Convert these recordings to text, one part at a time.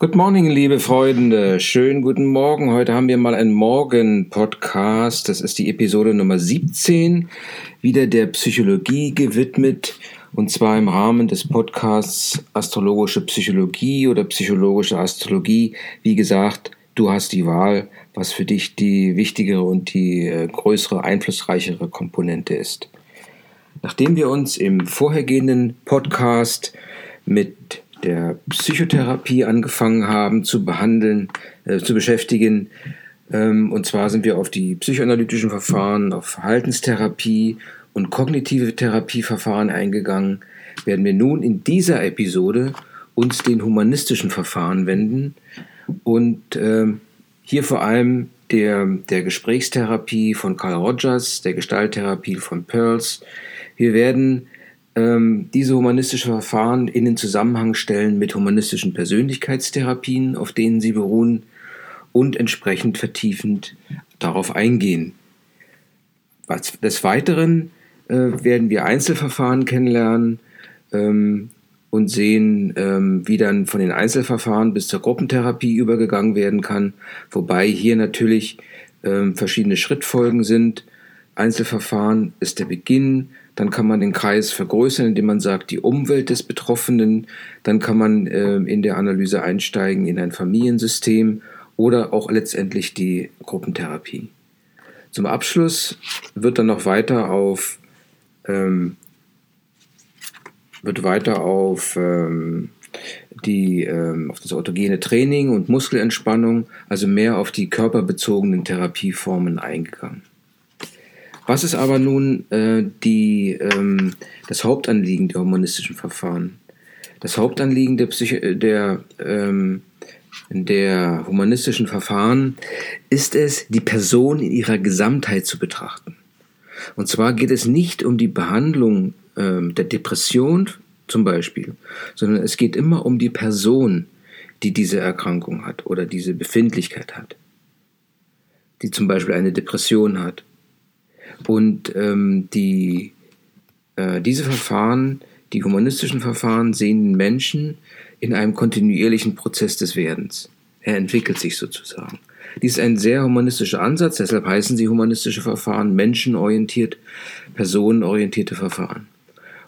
Good morning, liebe Freunde. Schönen guten Morgen. Heute haben wir mal einen Morgen-Podcast. Das ist die Episode Nummer 17, wieder der Psychologie gewidmet. Und zwar im Rahmen des Podcasts Astrologische Psychologie oder Psychologische Astrologie. Wie gesagt, du hast die Wahl, was für dich die wichtigere und die äh, größere, einflussreichere Komponente ist. Nachdem wir uns im vorhergehenden Podcast mit der Psychotherapie angefangen haben zu behandeln, äh, zu beschäftigen. Ähm, und zwar sind wir auf die psychoanalytischen Verfahren, auf Verhaltenstherapie und kognitive Therapieverfahren eingegangen, werden wir nun in dieser Episode uns den humanistischen Verfahren wenden und äh, hier vor allem der, der Gesprächstherapie von Carl Rogers, der Gestalttherapie von Pearls. Wir werden ähm, diese humanistische Verfahren in den Zusammenhang stellen mit humanistischen Persönlichkeitstherapien, auf denen sie beruhen, und entsprechend vertiefend darauf eingehen. Des Weiteren äh, werden wir Einzelverfahren kennenlernen ähm, und sehen, ähm, wie dann von den Einzelverfahren bis zur Gruppentherapie übergegangen werden kann, wobei hier natürlich ähm, verschiedene Schrittfolgen sind. Einzelverfahren ist der Beginn, dann kann man den Kreis vergrößern, indem man sagt, die Umwelt des Betroffenen. Dann kann man äh, in der Analyse einsteigen in ein Familiensystem oder auch letztendlich die Gruppentherapie. Zum Abschluss wird dann noch weiter auf ähm, wird weiter auf ähm, die ähm, auf das autogene Training und Muskelentspannung, also mehr auf die körperbezogenen Therapieformen eingegangen. Was ist aber nun äh, die, ähm, das Hauptanliegen der humanistischen Verfahren? Das Hauptanliegen der, Psycho der, ähm, der humanistischen Verfahren ist es, die Person in ihrer Gesamtheit zu betrachten. Und zwar geht es nicht um die Behandlung ähm, der Depression zum Beispiel, sondern es geht immer um die Person, die diese Erkrankung hat oder diese Befindlichkeit hat, die zum Beispiel eine Depression hat und ähm, die, äh, diese Verfahren, die humanistischen Verfahren, sehen den Menschen in einem kontinuierlichen Prozess des Werdens. Er entwickelt sich sozusagen. Dies ist ein sehr humanistischer Ansatz, deshalb heißen sie humanistische Verfahren, menschenorientiert, personenorientierte Verfahren.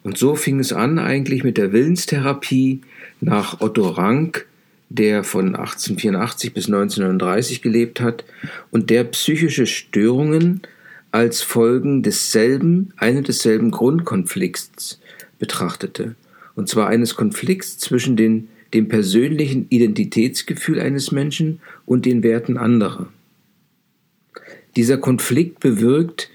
Und so fing es an eigentlich mit der Willenstherapie nach Otto Rank, der von 1884 bis 1939 gelebt hat und der psychische Störungen als Folgen desselben, einen desselben Grundkonflikts betrachtete, und zwar eines Konflikts zwischen den, dem persönlichen Identitätsgefühl eines Menschen und den Werten anderer. Dieser Konflikt bewirkt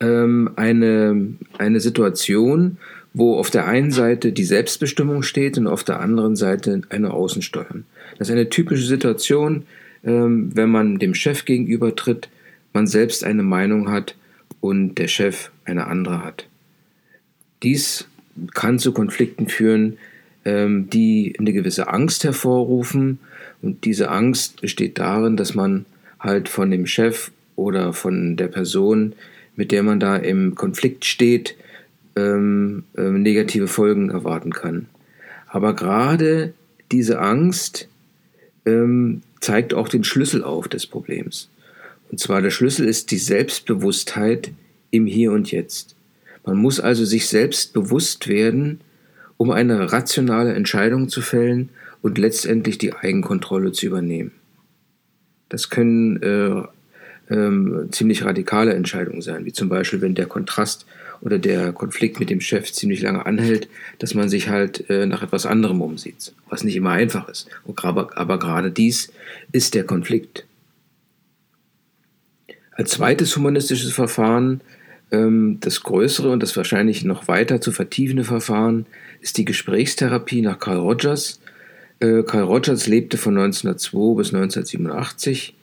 ähm, eine, eine Situation, wo auf der einen Seite die Selbstbestimmung steht und auf der anderen Seite eine Außensteuern. Das ist eine typische Situation, ähm, wenn man dem Chef gegenüber tritt, man selbst eine Meinung hat und der Chef eine andere hat. Dies kann zu Konflikten führen, ähm, die eine gewisse Angst hervorrufen. Und diese Angst besteht darin, dass man halt von dem Chef oder von der Person, mit der man da im Konflikt steht, ähm, ähm, negative Folgen erwarten kann. Aber gerade diese Angst zeigt auch den Schlüssel auf des Problems. Und zwar der Schlüssel ist die Selbstbewusstheit im Hier und Jetzt. Man muss also sich selbst bewusst werden, um eine rationale Entscheidung zu fällen und letztendlich die Eigenkontrolle zu übernehmen. Das können äh, ähm, ziemlich radikale Entscheidungen sein, wie zum Beispiel, wenn der Kontrast oder der Konflikt mit dem Chef ziemlich lange anhält, dass man sich halt äh, nach etwas anderem umsieht, was nicht immer einfach ist. Aber, aber gerade dies ist der Konflikt. Als zweites humanistisches Verfahren, ähm, das größere und das wahrscheinlich noch weiter zu vertiefende Verfahren, ist die Gesprächstherapie nach Carl Rogers. Äh, Carl Rogers lebte von 1902 bis 1987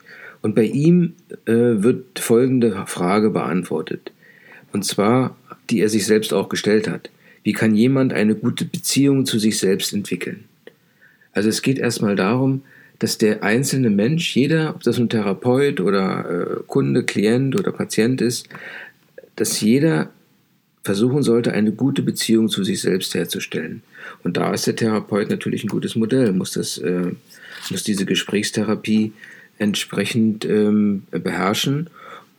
und bei ihm äh, wird folgende Frage beantwortet. Und zwar, die er sich selbst auch gestellt hat. Wie kann jemand eine gute Beziehung zu sich selbst entwickeln? Also es geht erstmal darum, dass der einzelne Mensch, jeder, ob das ein Therapeut oder äh, Kunde, Klient oder Patient ist, dass jeder versuchen sollte, eine gute Beziehung zu sich selbst herzustellen. Und da ist der Therapeut natürlich ein gutes Modell, muss, das, äh, muss diese Gesprächstherapie entsprechend ähm, beherrschen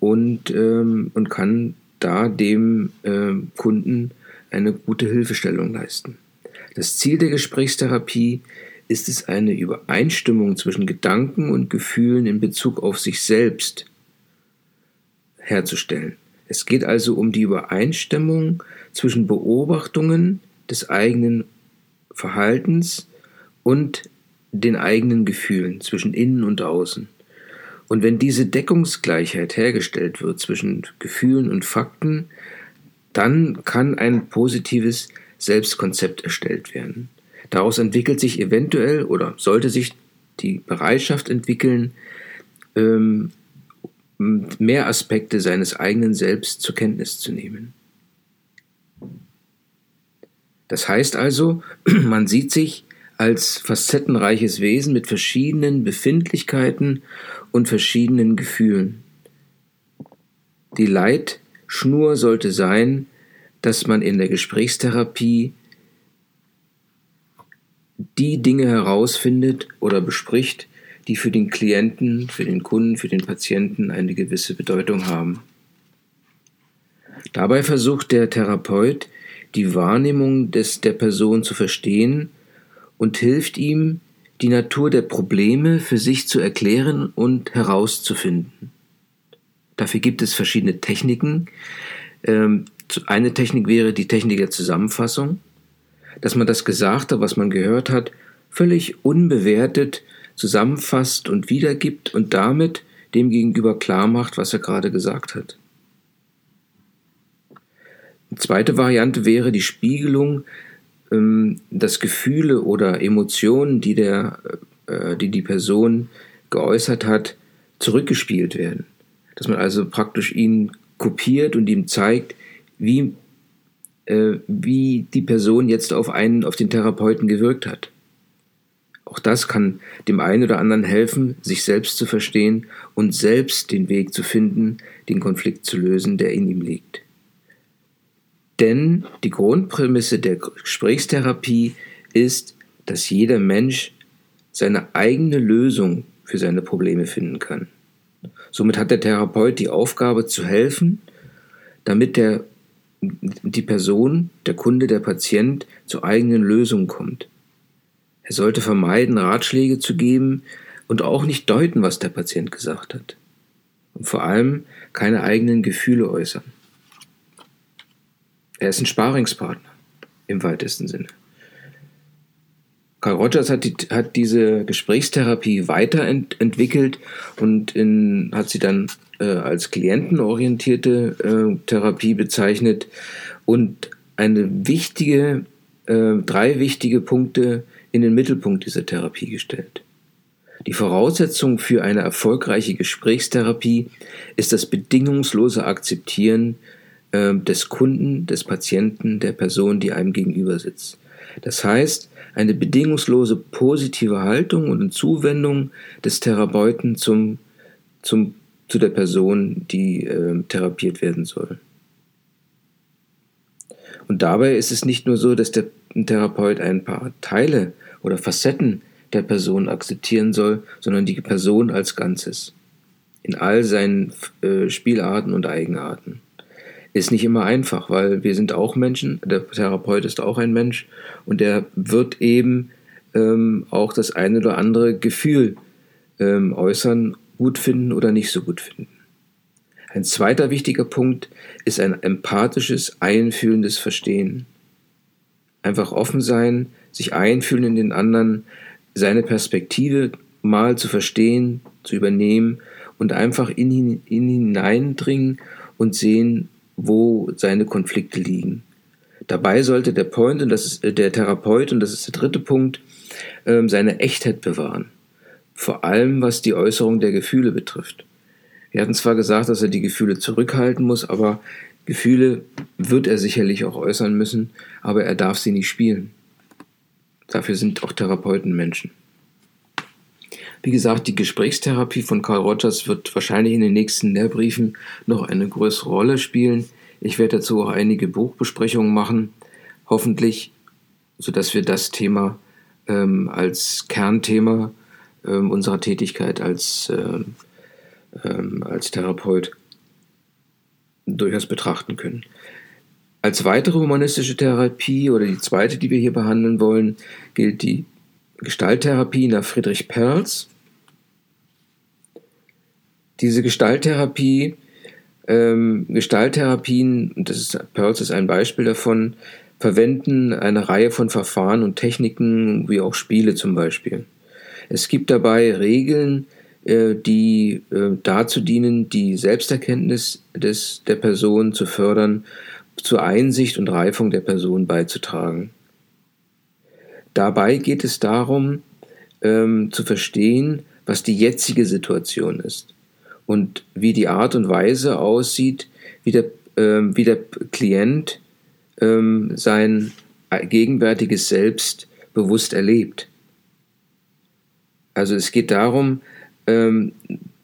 und, ähm, und kann da dem äh, Kunden eine gute Hilfestellung leisten. Das Ziel der Gesprächstherapie ist es, eine Übereinstimmung zwischen Gedanken und Gefühlen in Bezug auf sich selbst herzustellen. Es geht also um die Übereinstimmung zwischen Beobachtungen des eigenen Verhaltens und den eigenen Gefühlen, zwischen innen und außen. Und wenn diese Deckungsgleichheit hergestellt wird zwischen Gefühlen und Fakten, dann kann ein positives Selbstkonzept erstellt werden. Daraus entwickelt sich eventuell oder sollte sich die Bereitschaft entwickeln, ähm, mehr Aspekte seines eigenen Selbst zur Kenntnis zu nehmen. Das heißt also, man sieht sich als facettenreiches Wesen mit verschiedenen Befindlichkeiten und verschiedenen Gefühlen. Die Leitschnur sollte sein, dass man in der Gesprächstherapie die Dinge herausfindet oder bespricht, die für den Klienten, für den Kunden, für den Patienten eine gewisse Bedeutung haben. Dabei versucht der Therapeut, die Wahrnehmung des, der Person zu verstehen und hilft ihm, die Natur der Probleme für sich zu erklären und herauszufinden. Dafür gibt es verschiedene Techniken. Ähm, eine Technik wäre die Technik der Zusammenfassung, dass man das Gesagte, was man gehört hat, völlig unbewertet zusammenfasst und wiedergibt und damit dem Gegenüber klar macht, was er gerade gesagt hat. Eine zweite Variante wäre die Spiegelung, ähm, dass Gefühle oder Emotionen, die, der, äh, die die Person geäußert hat, zurückgespielt werden. Dass man also praktisch ihn kopiert und ihm zeigt, wie, äh, wie die Person jetzt auf einen, auf den Therapeuten gewirkt hat. Auch das kann dem einen oder anderen helfen, sich selbst zu verstehen und selbst den Weg zu finden, den Konflikt zu lösen, der in ihm liegt. Denn die Grundprämisse der Gesprächstherapie ist, dass jeder Mensch seine eigene Lösung für seine Probleme finden kann. Somit hat der Therapeut die Aufgabe zu helfen, damit der, die Person, der Kunde, der Patient zur eigenen Lösung kommt. Er sollte vermeiden, Ratschläge zu geben und auch nicht deuten, was der Patient gesagt hat. Und vor allem keine eigenen Gefühle äußern. Er ist ein Sparingspartner im weitesten Sinne. Carl Rogers hat, die, hat diese Gesprächstherapie weiterentwickelt und in, hat sie dann äh, als klientenorientierte äh, Therapie bezeichnet und eine wichtige, äh, drei wichtige Punkte in den Mittelpunkt dieser Therapie gestellt. Die Voraussetzung für eine erfolgreiche Gesprächstherapie ist das bedingungslose Akzeptieren äh, des Kunden, des Patienten, der Person, die einem gegenüber sitzt. Das heißt, eine bedingungslose positive Haltung und Zuwendung des Therapeuten zum, zum, zu der Person, die äh, therapiert werden soll. Und dabei ist es nicht nur so, dass der Therapeut ein paar Teile oder Facetten der Person akzeptieren soll, sondern die Person als Ganzes. In all seinen äh, Spielarten und Eigenarten. Ist nicht immer einfach, weil wir sind auch Menschen, der Therapeut ist auch ein Mensch und der wird eben ähm, auch das eine oder andere Gefühl ähm, äußern, gut finden oder nicht so gut finden. Ein zweiter wichtiger Punkt ist ein empathisches, einfühlendes Verstehen. Einfach offen sein, sich einfühlen in den anderen, seine Perspektive mal zu verstehen, zu übernehmen und einfach in ihn, in hineindringen und sehen, wo seine Konflikte liegen. Dabei sollte der Point und das ist äh, der Therapeut und das ist der dritte Punkt ähm, seine Echtheit bewahren. Vor allem was die Äußerung der Gefühle betrifft. Wir hatten zwar gesagt, dass er die Gefühle zurückhalten muss, aber Gefühle wird er sicherlich auch äußern müssen, aber er darf sie nicht spielen. Dafür sind auch Therapeuten Menschen. Wie gesagt, die Gesprächstherapie von Carl Rogers wird wahrscheinlich in den nächsten Lehrbriefen noch eine größere Rolle spielen. Ich werde dazu auch einige Buchbesprechungen machen, hoffentlich, sodass wir das Thema ähm, als Kernthema ähm, unserer Tätigkeit als, ähm, ähm als Therapeut durchaus betrachten können. Als weitere humanistische Therapie oder die zweite, die wir hier behandeln wollen, gilt die Gestalttherapie nach Friedrich Perls. Diese Gestalttherapie, ähm, Gestalttherapien, das ist, Perls ist ein Beispiel davon, verwenden eine Reihe von Verfahren und Techniken, wie auch Spiele zum Beispiel. Es gibt dabei Regeln, äh, die äh, dazu dienen, die Selbsterkenntnis des, der Person zu fördern, zur Einsicht und Reifung der Person beizutragen. Dabei geht es darum, ähm, zu verstehen, was die jetzige Situation ist und wie die Art und Weise aussieht, wie der, ähm, wie der Klient ähm, sein gegenwärtiges Selbst bewusst erlebt. Also es geht darum, ähm,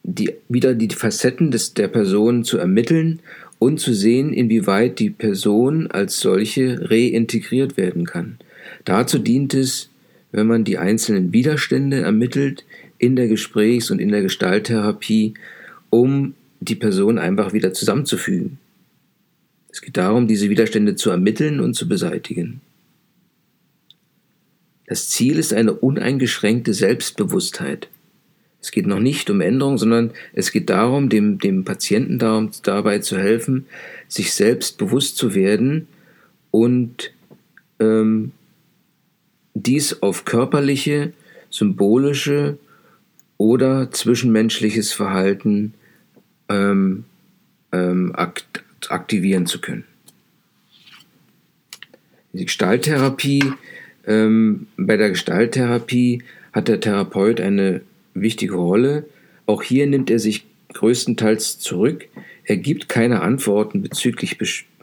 die, wieder die Facetten des, der Person zu ermitteln und zu sehen, inwieweit die Person als solche reintegriert werden kann. Dazu dient es, wenn man die einzelnen Widerstände ermittelt in der Gesprächs- und in der Gestalttherapie, um die Person einfach wieder zusammenzufügen. Es geht darum, diese Widerstände zu ermitteln und zu beseitigen. Das Ziel ist eine uneingeschränkte Selbstbewusstheit. Es geht noch nicht um Änderung, sondern es geht darum, dem, dem Patienten darum, dabei zu helfen, sich selbst bewusst zu werden und ähm, dies auf körperliche, symbolische oder zwischenmenschliches Verhalten ähm, ähm, akt aktivieren zu können. Die Gestalttherapie, ähm, bei der Gestalttherapie hat der Therapeut eine wichtige Rolle. Auch hier nimmt er sich größtenteils zurück. Er gibt keine Antworten bezüglich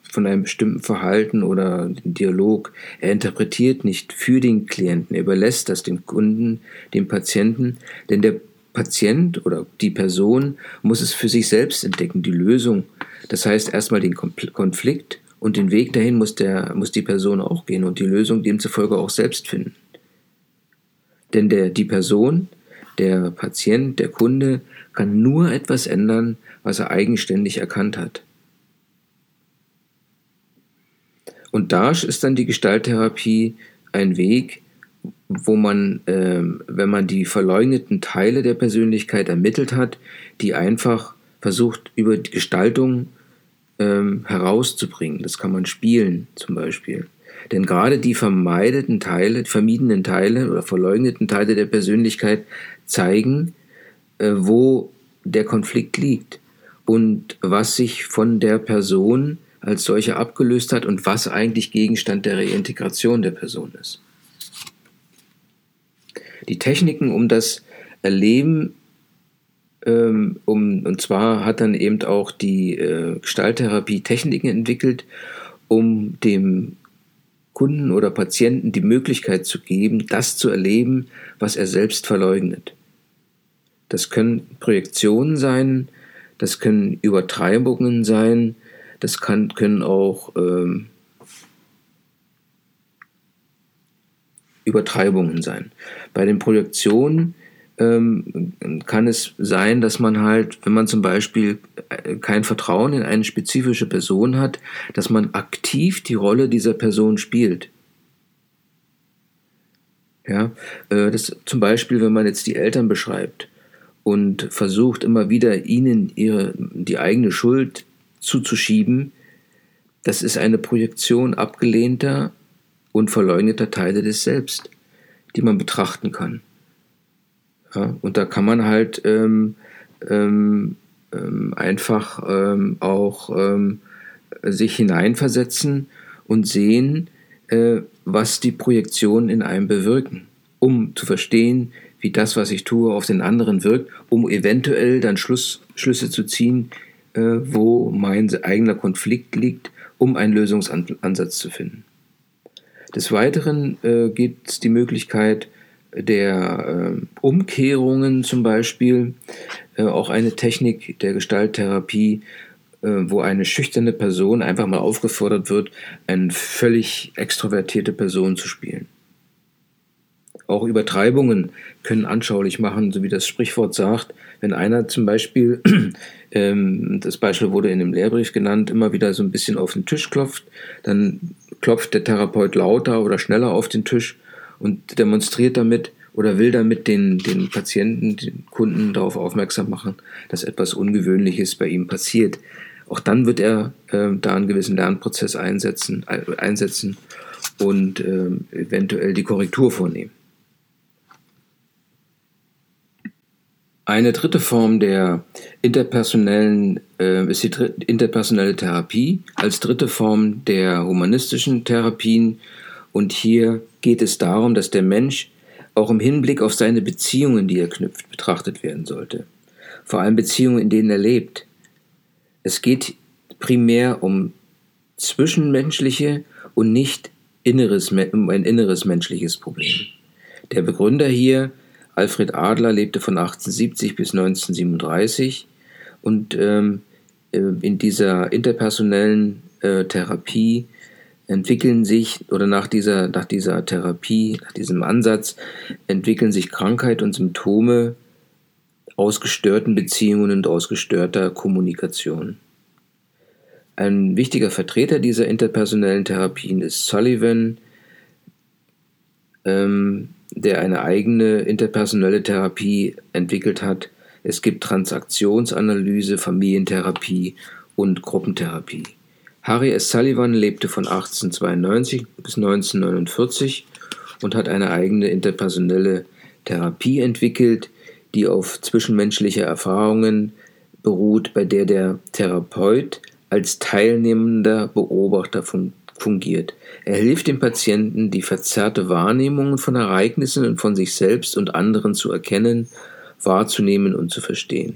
von einem bestimmten Verhalten oder Dialog. Er interpretiert nicht für den Klienten. Er überlässt das dem Kunden, dem Patienten, denn der Patient oder die Person muss es für sich selbst entdecken, die Lösung. Das heißt erstmal den Konflikt und den Weg dahin muss, der, muss die Person auch gehen und die Lösung demzufolge auch selbst finden. Denn der, die Person, der Patient, der Kunde kann nur etwas ändern, was er eigenständig erkannt hat. Und da ist dann die Gestalttherapie ein Weg, wo man, äh, wenn man die verleugneten Teile der Persönlichkeit ermittelt hat, die einfach versucht, über die Gestaltung ähm, herauszubringen. Das kann man spielen zum Beispiel. Denn gerade die vermeideten Teile, vermiedenen Teile oder verleugneten Teile der Persönlichkeit zeigen, äh, wo der Konflikt liegt und was sich von der Person als solche abgelöst hat und was eigentlich Gegenstand der Reintegration der Person ist. Die Techniken, um das Erleben ähm, um, und zwar hat dann eben auch die äh, Gestalttherapie Techniken entwickelt, um dem Kunden oder Patienten die Möglichkeit zu geben, das zu erleben, was er selbst verleugnet. Das können Projektionen sein, das können Übertreibungen sein, das kann, können auch ähm, Übertreibungen sein. Bei den Projektionen ähm, kann es sein, dass man halt, wenn man zum Beispiel äh, kein Vertrauen in eine spezifische Person hat, dass man aktiv die Rolle dieser Person spielt. Ja, äh, das zum Beispiel, wenn man jetzt die Eltern beschreibt und versucht immer wieder ihnen ihre, die eigene Schuld zuzuschieben, das ist eine Projektion abgelehnter und verleugneter Teile des Selbst, die man betrachten kann. Ja, und da kann man halt ähm, ähm, ähm, einfach ähm, auch ähm, sich hineinversetzen und sehen, äh, was die Projektionen in einem bewirken, um zu verstehen, wie das, was ich tue, auf den anderen wirkt, um eventuell dann Schluss, Schlüsse zu ziehen, äh, wo mein eigener Konflikt liegt, um einen Lösungsansatz zu finden. Des Weiteren äh, gibt es die Möglichkeit, der äh, Umkehrungen zum Beispiel, äh, auch eine Technik der Gestalttherapie, äh, wo eine schüchterne Person einfach mal aufgefordert wird, eine völlig extrovertierte Person zu spielen. Auch Übertreibungen können anschaulich machen, so wie das Sprichwort sagt, wenn einer zum Beispiel, ähm, das Beispiel wurde in dem Lehrbrief genannt, immer wieder so ein bisschen auf den Tisch klopft, dann klopft der Therapeut lauter oder schneller auf den Tisch und demonstriert damit oder will damit den, den Patienten, den Kunden darauf aufmerksam machen, dass etwas Ungewöhnliches bei ihm passiert. Auch dann wird er äh, da einen gewissen Lernprozess einsetzen, äh, einsetzen und äh, eventuell die Korrektur vornehmen. Eine dritte Form der interpersonellen äh, ist die interpersonelle Therapie als dritte Form der humanistischen Therapien. Und hier geht es darum, dass der Mensch auch im Hinblick auf seine Beziehungen, die er knüpft, betrachtet werden sollte. Vor allem Beziehungen, in denen er lebt. Es geht primär um zwischenmenschliche und nicht inneres, um ein inneres menschliches Problem. Der Begründer hier Alfred Adler lebte von 1870 bis 1937 und ähm, äh, in dieser interpersonellen äh, Therapie entwickeln sich oder nach dieser, nach dieser Therapie, nach diesem Ansatz entwickeln sich Krankheit und Symptome aus gestörten Beziehungen und aus gestörter Kommunikation. Ein wichtiger Vertreter dieser interpersonellen Therapien ist Sullivan, ähm, der eine eigene interpersonelle Therapie entwickelt hat. Es gibt Transaktionsanalyse, Familientherapie und Gruppentherapie. Harry S. Sullivan lebte von 1892 bis 1949 und hat eine eigene interpersonelle Therapie entwickelt, die auf zwischenmenschliche Erfahrungen beruht, bei der der Therapeut als teilnehmender Beobachter von fungiert. Er hilft dem Patienten, die verzerrte Wahrnehmungen von Ereignissen und von sich selbst und anderen zu erkennen, wahrzunehmen und zu verstehen.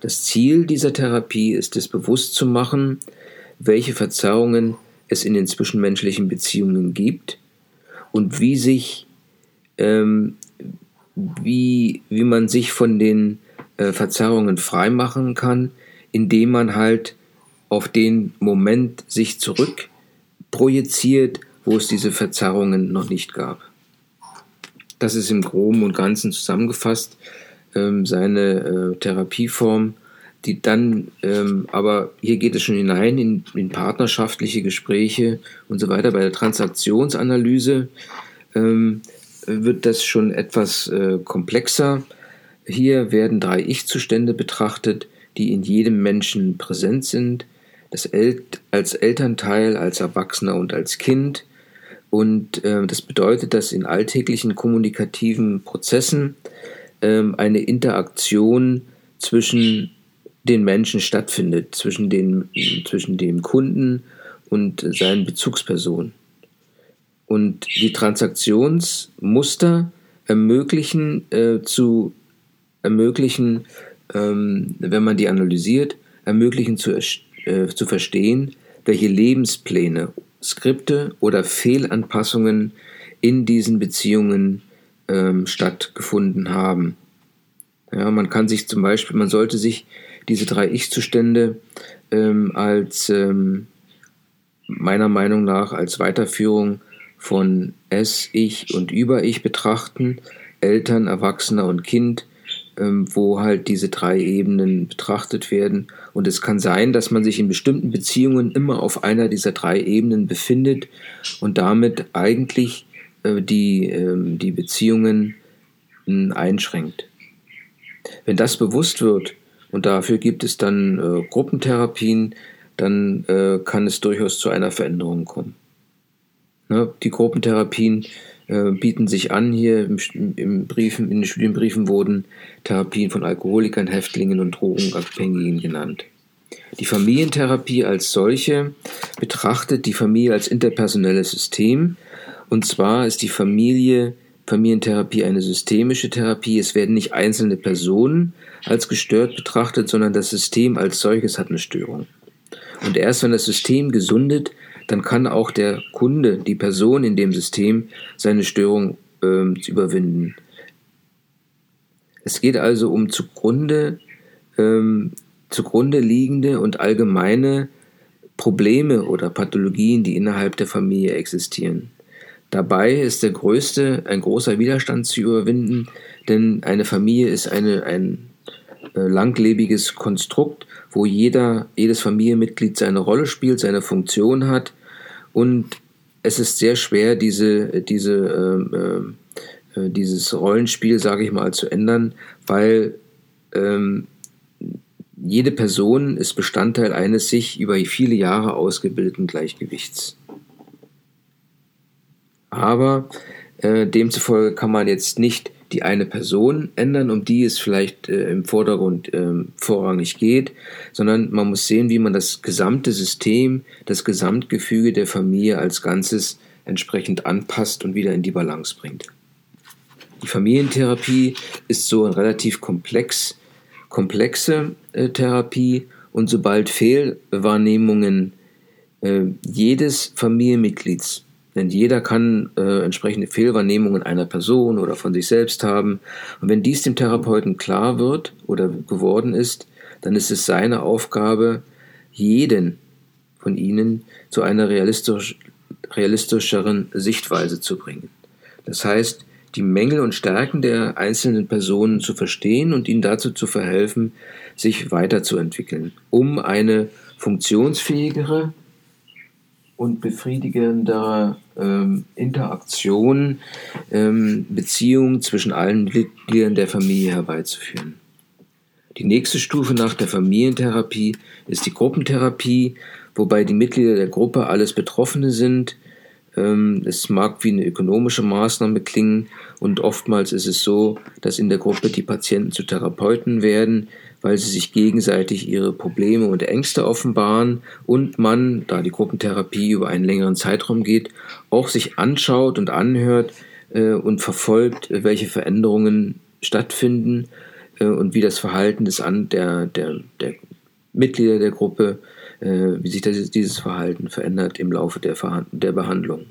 Das Ziel dieser Therapie ist es bewusst zu machen, welche Verzerrungen es in den zwischenmenschlichen Beziehungen gibt und wie sich ähm, wie, wie man sich von den äh, Verzerrungen freimachen kann, indem man halt auf den Moment sich zurück projiziert, wo es diese Verzerrungen noch nicht gab. Das ist im Groben und Ganzen zusammengefasst ähm, seine äh, Therapieform, die dann, ähm, aber hier geht es schon hinein in, in, partnerschaftliche Gespräche und so weiter. Bei der Transaktionsanalyse ähm, wird das schon etwas äh, komplexer. Hier werden drei Ich-Zustände betrachtet, die in jedem Menschen präsent sind das El als Elternteil, als Erwachsener und als Kind. Und äh, das bedeutet, dass in alltäglichen kommunikativen Prozessen äh, eine Interaktion zwischen den Menschen stattfindet, zwischen, den, zwischen dem Kunden und seinen Bezugspersonen. Und die Transaktionsmuster ermöglichen äh, zu ermöglichen, ähm, wenn man die analysiert, ermöglichen zu erstellen äh, zu verstehen, welche Lebenspläne, Skripte oder Fehlanpassungen in diesen Beziehungen ähm, stattgefunden haben. Ja, man kann sich zum Beispiel, man sollte sich diese drei Ich-Zustände ähm, als ähm, meiner Meinung nach als Weiterführung von Es, Ich und Über-Ich betrachten, Eltern, Erwachsener und Kind, wo halt diese drei Ebenen betrachtet werden. Und es kann sein, dass man sich in bestimmten Beziehungen immer auf einer dieser drei Ebenen befindet und damit eigentlich äh, die, ähm, die Beziehungen hm, einschränkt. Wenn das bewusst wird, und dafür gibt es dann äh, Gruppentherapien, dann äh, kann es durchaus zu einer Veränderung kommen. Ne? Die Gruppentherapien äh, bieten sich an. Hier im, im Briefen, in den Studienbriefen wurden Therapien von Alkoholikern, Häftlingen und Drogenabhängigen genannt. Die Familientherapie als solche betrachtet die Familie als interpersonelles System. Und zwar ist die Familie, Familientherapie eine systemische Therapie. Es werden nicht einzelne Personen als gestört betrachtet, sondern das System als solches hat eine Störung. Und erst wenn das System gesundet, dann kann auch der Kunde, die Person in dem System, seine Störung äh, überwinden. Es geht also um zugrunde ähm, zugrunde liegende und allgemeine Probleme oder Pathologien, die innerhalb der Familie existieren. Dabei ist der größte, ein großer Widerstand zu überwinden, denn eine Familie ist eine, ein äh, langlebiges Konstrukt, wo jeder, jedes Familienmitglied seine Rolle spielt, seine Funktion hat und es ist sehr schwer, diese, diese, äh, äh, dieses Rollenspiel, sage ich mal, zu ändern, weil ähm, jede Person ist Bestandteil eines sich über viele Jahre ausgebildeten Gleichgewichts. Aber äh, demzufolge kann man jetzt nicht die eine Person ändern, um die es vielleicht äh, im Vordergrund äh, vorrangig geht, sondern man muss sehen, wie man das gesamte System, das Gesamtgefüge der Familie als Ganzes entsprechend anpasst und wieder in die Balance bringt. Die Familientherapie ist so ein relativ komplex, komplexe äh, Therapie und sobald Fehlwahrnehmungen äh, jedes Familienmitglieds denn jeder kann äh, entsprechende Fehlwahrnehmungen einer Person oder von sich selbst haben. Und wenn dies dem Therapeuten klar wird oder geworden ist, dann ist es seine Aufgabe, jeden von ihnen zu einer realistisch, realistischeren Sichtweise zu bringen. Das heißt, die Mängel und Stärken der einzelnen Personen zu verstehen und ihnen dazu zu verhelfen, sich weiterzuentwickeln, um eine funktionsfähigere und befriedigendere ähm, Interaktion, ähm, Beziehung zwischen allen Mitgliedern der Familie herbeizuführen. Die nächste Stufe nach der Familientherapie ist die Gruppentherapie, wobei die Mitglieder der Gruppe alles Betroffene sind. Ähm, es mag wie eine ökonomische Maßnahme klingen und oftmals ist es so, dass in der Gruppe die Patienten zu Therapeuten werden, weil sie sich gegenseitig ihre Probleme und Ängste offenbaren und man, da die Gruppentherapie über einen längeren Zeitraum geht, auch sich anschaut und anhört äh, und verfolgt, welche Veränderungen stattfinden äh, und wie das Verhalten des An der, der, der Mitglieder der Gruppe, äh, wie sich das, dieses Verhalten verändert im Laufe der, der Behandlung.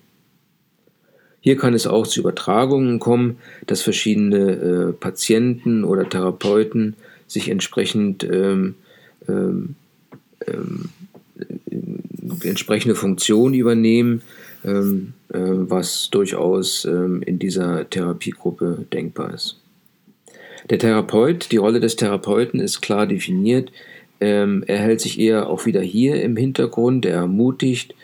Hier kann es auch zu Übertragungen kommen, dass verschiedene äh, Patienten oder Therapeuten sich entsprechend ähm, ähm, ähm, entsprechende Funktion übernehmen, ähm, äh, was durchaus ähm, in dieser Therapiegruppe denkbar ist. Der Therapeut, die Rolle des Therapeuten ist klar definiert. Ähm, er hält sich eher auch wieder hier im Hintergrund, er ermutigt,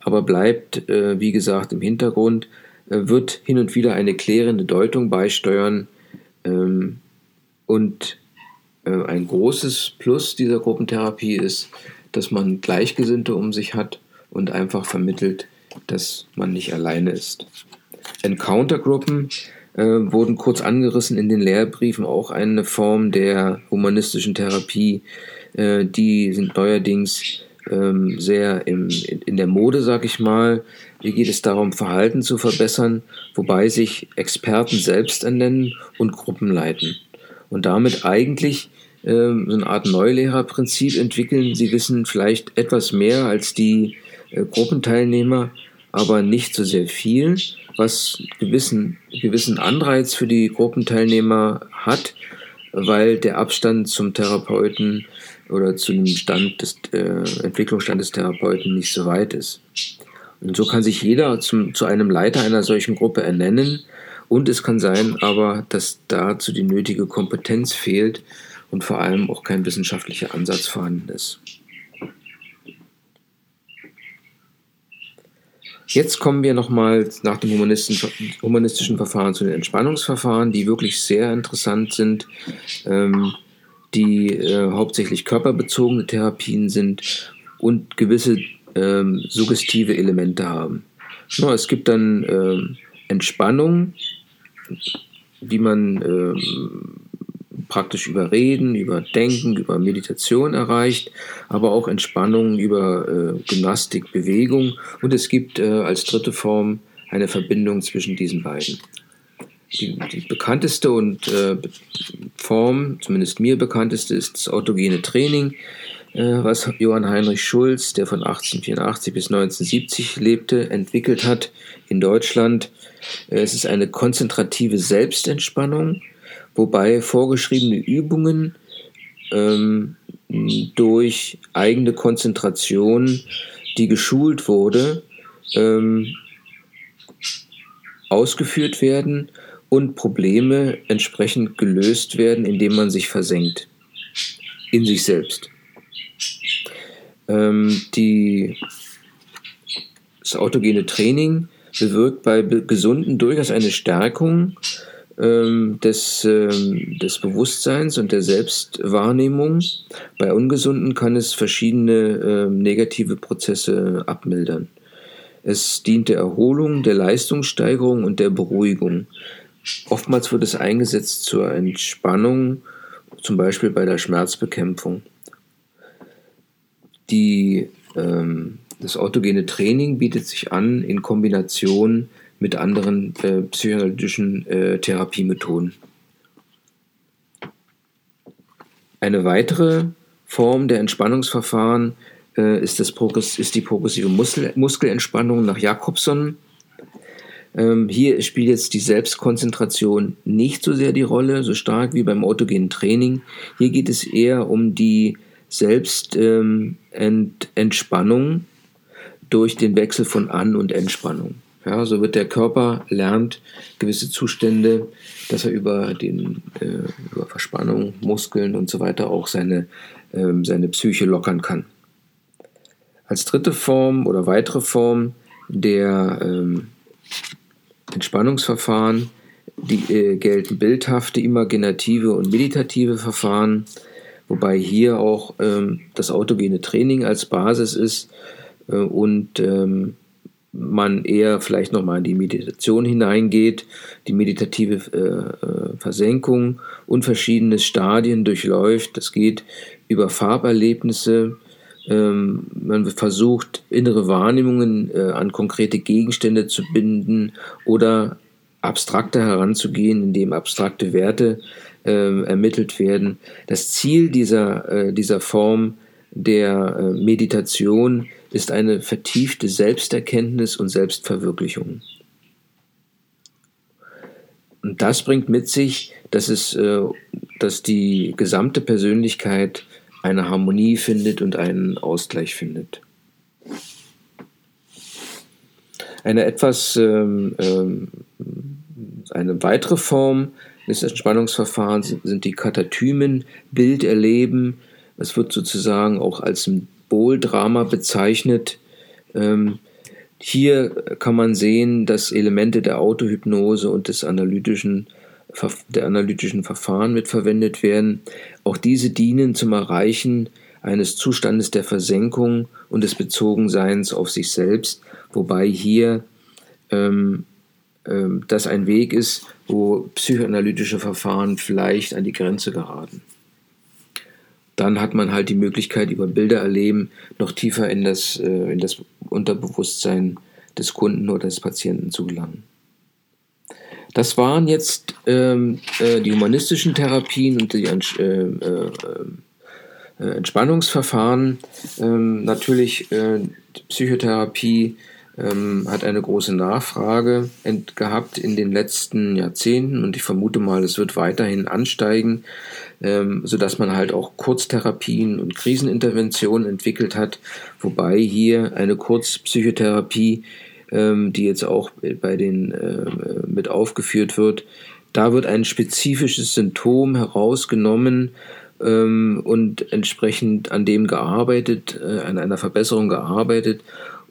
aber bleibt, äh, wie gesagt, im Hintergrund, äh, wird hin und wieder eine klärende Deutung beisteuern ähm, und ein großes Plus dieser Gruppentherapie ist, dass man Gleichgesinnte um sich hat und einfach vermittelt, dass man nicht alleine ist. Encountergruppen äh, wurden kurz angerissen in den Lehrbriefen, auch eine Form der humanistischen Therapie. Äh, die sind neuerdings ähm, sehr im, in, in der Mode, sag ich mal. Hier geht es darum, Verhalten zu verbessern, wobei sich Experten selbst ernennen und Gruppen leiten und damit eigentlich ähm, so eine Art Neulehrerprinzip entwickeln. Sie wissen vielleicht etwas mehr als die äh, Gruppenteilnehmer, aber nicht so sehr viel, was gewissen, gewissen Anreiz für die Gruppenteilnehmer hat, weil der Abstand zum Therapeuten oder zu dem Stand des äh, Entwicklungsstand des Therapeuten nicht so weit ist. Und so kann sich jeder zum, zu einem Leiter einer solchen Gruppe ernennen und es kann sein aber, dass dazu die nötige Kompetenz fehlt und vor allem auch kein wissenschaftlicher Ansatz vorhanden ist. Jetzt kommen wir nochmal nach dem humanistischen Verfahren zu den Entspannungsverfahren, die wirklich sehr interessant sind, ähm, die äh, hauptsächlich körperbezogene Therapien sind und gewisse ähm, suggestive Elemente haben. No, es gibt dann ähm, Entspannung, die man ähm, praktisch über Reden, über Denken, über Meditation erreicht, aber auch Entspannung über äh, Gymnastik, Bewegung. Und es gibt äh, als dritte Form eine Verbindung zwischen diesen beiden. Die, die bekannteste und äh, Form, zumindest mir bekannteste, ist das autogene Training, äh, was Johann Heinrich Schulz, der von 1884 bis 1970 lebte, entwickelt hat in Deutschland. Äh, es ist eine konzentrative Selbstentspannung wobei vorgeschriebene Übungen ähm, durch eigene Konzentration, die geschult wurde, ähm, ausgeführt werden und Probleme entsprechend gelöst werden, indem man sich versenkt in sich selbst. Ähm, die, das autogene Training bewirkt bei Gesunden durchaus eine Stärkung ähm, des, ähm, des Bewusstseins und der Selbstwahrnehmung. Bei Ungesunden kann es verschiedene ähm, negative Prozesse abmildern. Es dient der Erholung, der Leistungssteigerung und der Beruhigung. Oftmals wird es eingesetzt zur Entspannung, zum Beispiel bei der Schmerzbekämpfung. Die, ähm, das autogene Training bietet sich an in Kombination mit anderen äh, psychoanalytischen äh, Therapiemethoden. Eine weitere Form der Entspannungsverfahren äh, ist, das Progress, ist die progressive Muskel, Muskelentspannung nach Jakobson. Ähm, hier spielt jetzt die Selbstkonzentration nicht so sehr die Rolle, so stark wie beim autogenen Training. Hier geht es eher um die Selbstentspannung ähm, durch den Wechsel von An- und Entspannung. Ja, so wird der Körper lernt gewisse Zustände, dass er über den äh, über Verspannung, Muskeln und so weiter auch seine ähm, seine Psyche lockern kann. Als dritte Form oder weitere Form der ähm, Entspannungsverfahren die, äh, gelten bildhafte, imaginative und meditative Verfahren, wobei hier auch ähm, das autogene Training als Basis ist und ähm, man eher vielleicht nochmal in die Meditation hineingeht, die meditative äh, äh, Versenkung und verschiedene Stadien durchläuft. Das geht über Farberlebnisse, ähm, man versucht, innere Wahrnehmungen äh, an konkrete Gegenstände zu binden oder abstrakter heranzugehen, indem abstrakte Werte äh, ermittelt werden. Das Ziel dieser, äh, dieser Form der äh, Meditation ist eine vertiefte Selbsterkenntnis und Selbstverwirklichung. Und das bringt mit sich, dass, es, äh, dass die gesamte Persönlichkeit eine Harmonie findet und einen Ausgleich findet. Eine etwas, ähm, ähm, eine weitere Form des Entspannungsverfahrens sind die Katatymen, Bilderleben. Es wird sozusagen auch als Symboldrama bezeichnet. Ähm, hier kann man sehen, dass Elemente der Autohypnose und des analytischen der analytischen Verfahren mitverwendet werden. Auch diese dienen zum Erreichen eines Zustandes der Versenkung und des Bezogenseins auf sich selbst, wobei hier ähm, ähm, das ein Weg ist, wo psychoanalytische Verfahren vielleicht an die Grenze geraten. Dann hat man halt die Möglichkeit, über Bilder erleben, noch tiefer in das, äh, in das Unterbewusstsein des Kunden oder des Patienten zu gelangen. Das waren jetzt ähm, äh, die humanistischen Therapien und die äh, äh, äh, Entspannungsverfahren. Ähm, natürlich äh, Psychotherapie ähm, hat eine große Nachfrage gehabt in den letzten Jahrzehnten und ich vermute mal, es wird weiterhin ansteigen, ähm, sodass man halt auch Kurztherapien und Kriseninterventionen entwickelt hat, wobei hier eine Kurzpsychotherapie ähm, die jetzt auch bei den äh, mit aufgeführt wird. Da wird ein spezifisches Symptom herausgenommen ähm, und entsprechend an dem gearbeitet, äh, an einer Verbesserung gearbeitet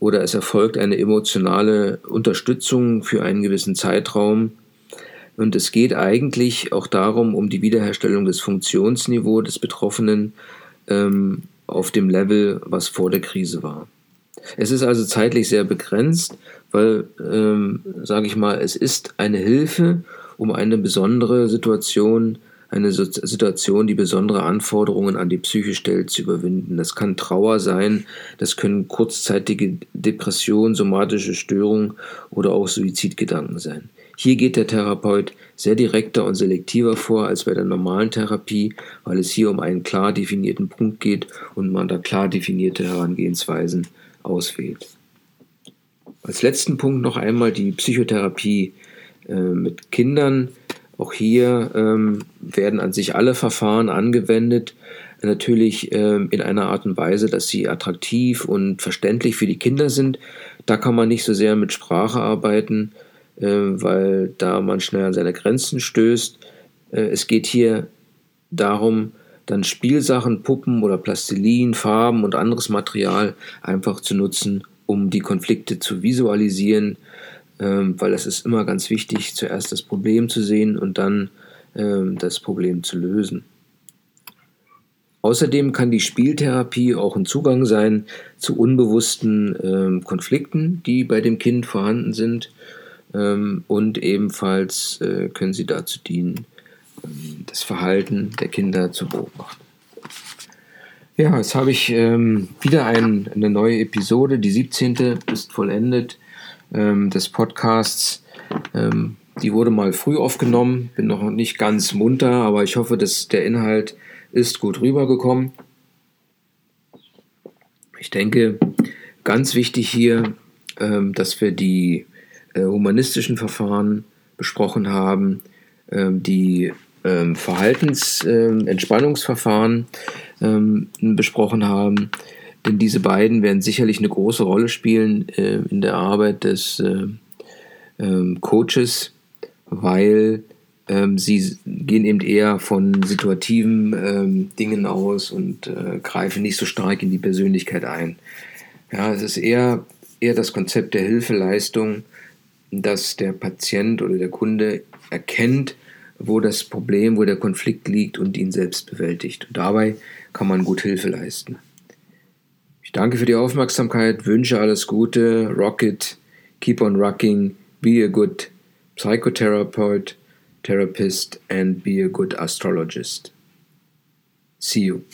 oder es erfolgt eine emotionale Unterstützung für einen gewissen Zeitraum. Und es geht eigentlich auch darum, um die Wiederherstellung des Funktionsniveaus des Betroffenen ähm, auf dem Level, was vor der Krise war. Es ist also zeitlich sehr begrenzt, weil, ähm, sage ich mal, es ist eine Hilfe, um eine besondere Situation, eine Situation, die besondere Anforderungen an die Psyche stellt, zu überwinden. Das kann Trauer sein, das können kurzzeitige Depressionen, somatische Störungen oder auch Suizidgedanken sein. Hier geht der Therapeut sehr direkter und selektiver vor als bei der normalen Therapie, weil es hier um einen klar definierten Punkt geht und man da klar definierte Herangehensweisen auswählt. Als letzten Punkt noch einmal die Psychotherapie äh, mit Kindern. Auch hier ähm, werden an sich alle Verfahren angewendet. natürlich ähm, in einer Art und Weise, dass sie attraktiv und verständlich für die Kinder sind. Da kann man nicht so sehr mit Sprache arbeiten, äh, weil da man schnell an seine Grenzen stößt. Äh, es geht hier darum, dann Spielsachen, Puppen oder Plastilin, Farben und anderes Material einfach zu nutzen, um die Konflikte zu visualisieren, ähm, weil es ist immer ganz wichtig, zuerst das Problem zu sehen und dann ähm, das Problem zu lösen. Außerdem kann die Spieltherapie auch ein Zugang sein zu unbewussten ähm, Konflikten, die bei dem Kind vorhanden sind. Ähm, und ebenfalls äh, können sie dazu dienen, ähm, das Verhalten der Kinder zu beobachten. Ja, jetzt habe ich ähm, wieder ein, eine neue Episode. Die 17. ist vollendet ähm, des Podcasts. Ähm, die wurde mal früh aufgenommen, bin noch nicht ganz munter, aber ich hoffe, dass der Inhalt ist gut rübergekommen. Ich denke, ganz wichtig hier, ähm, dass wir die äh, humanistischen Verfahren besprochen haben, ähm, die ähm, Verhaltensentspannungsverfahren besprochen haben. Denn diese beiden werden sicherlich eine große Rolle spielen äh, in der Arbeit des äh, Coaches, weil ähm, sie gehen eben eher von situativen ähm, Dingen aus und äh, greifen nicht so stark in die Persönlichkeit ein. Ja, es ist eher, eher das Konzept der Hilfeleistung, dass der Patient oder der Kunde erkennt, wo das Problem, wo der Konflikt liegt und ihn selbst bewältigt. Und dabei kann man gut Hilfe leisten. Ich danke für die Aufmerksamkeit, wünsche alles Gute, rock it, keep on rocking, be a good psychotherapist therapist, and be a good astrologist. See you.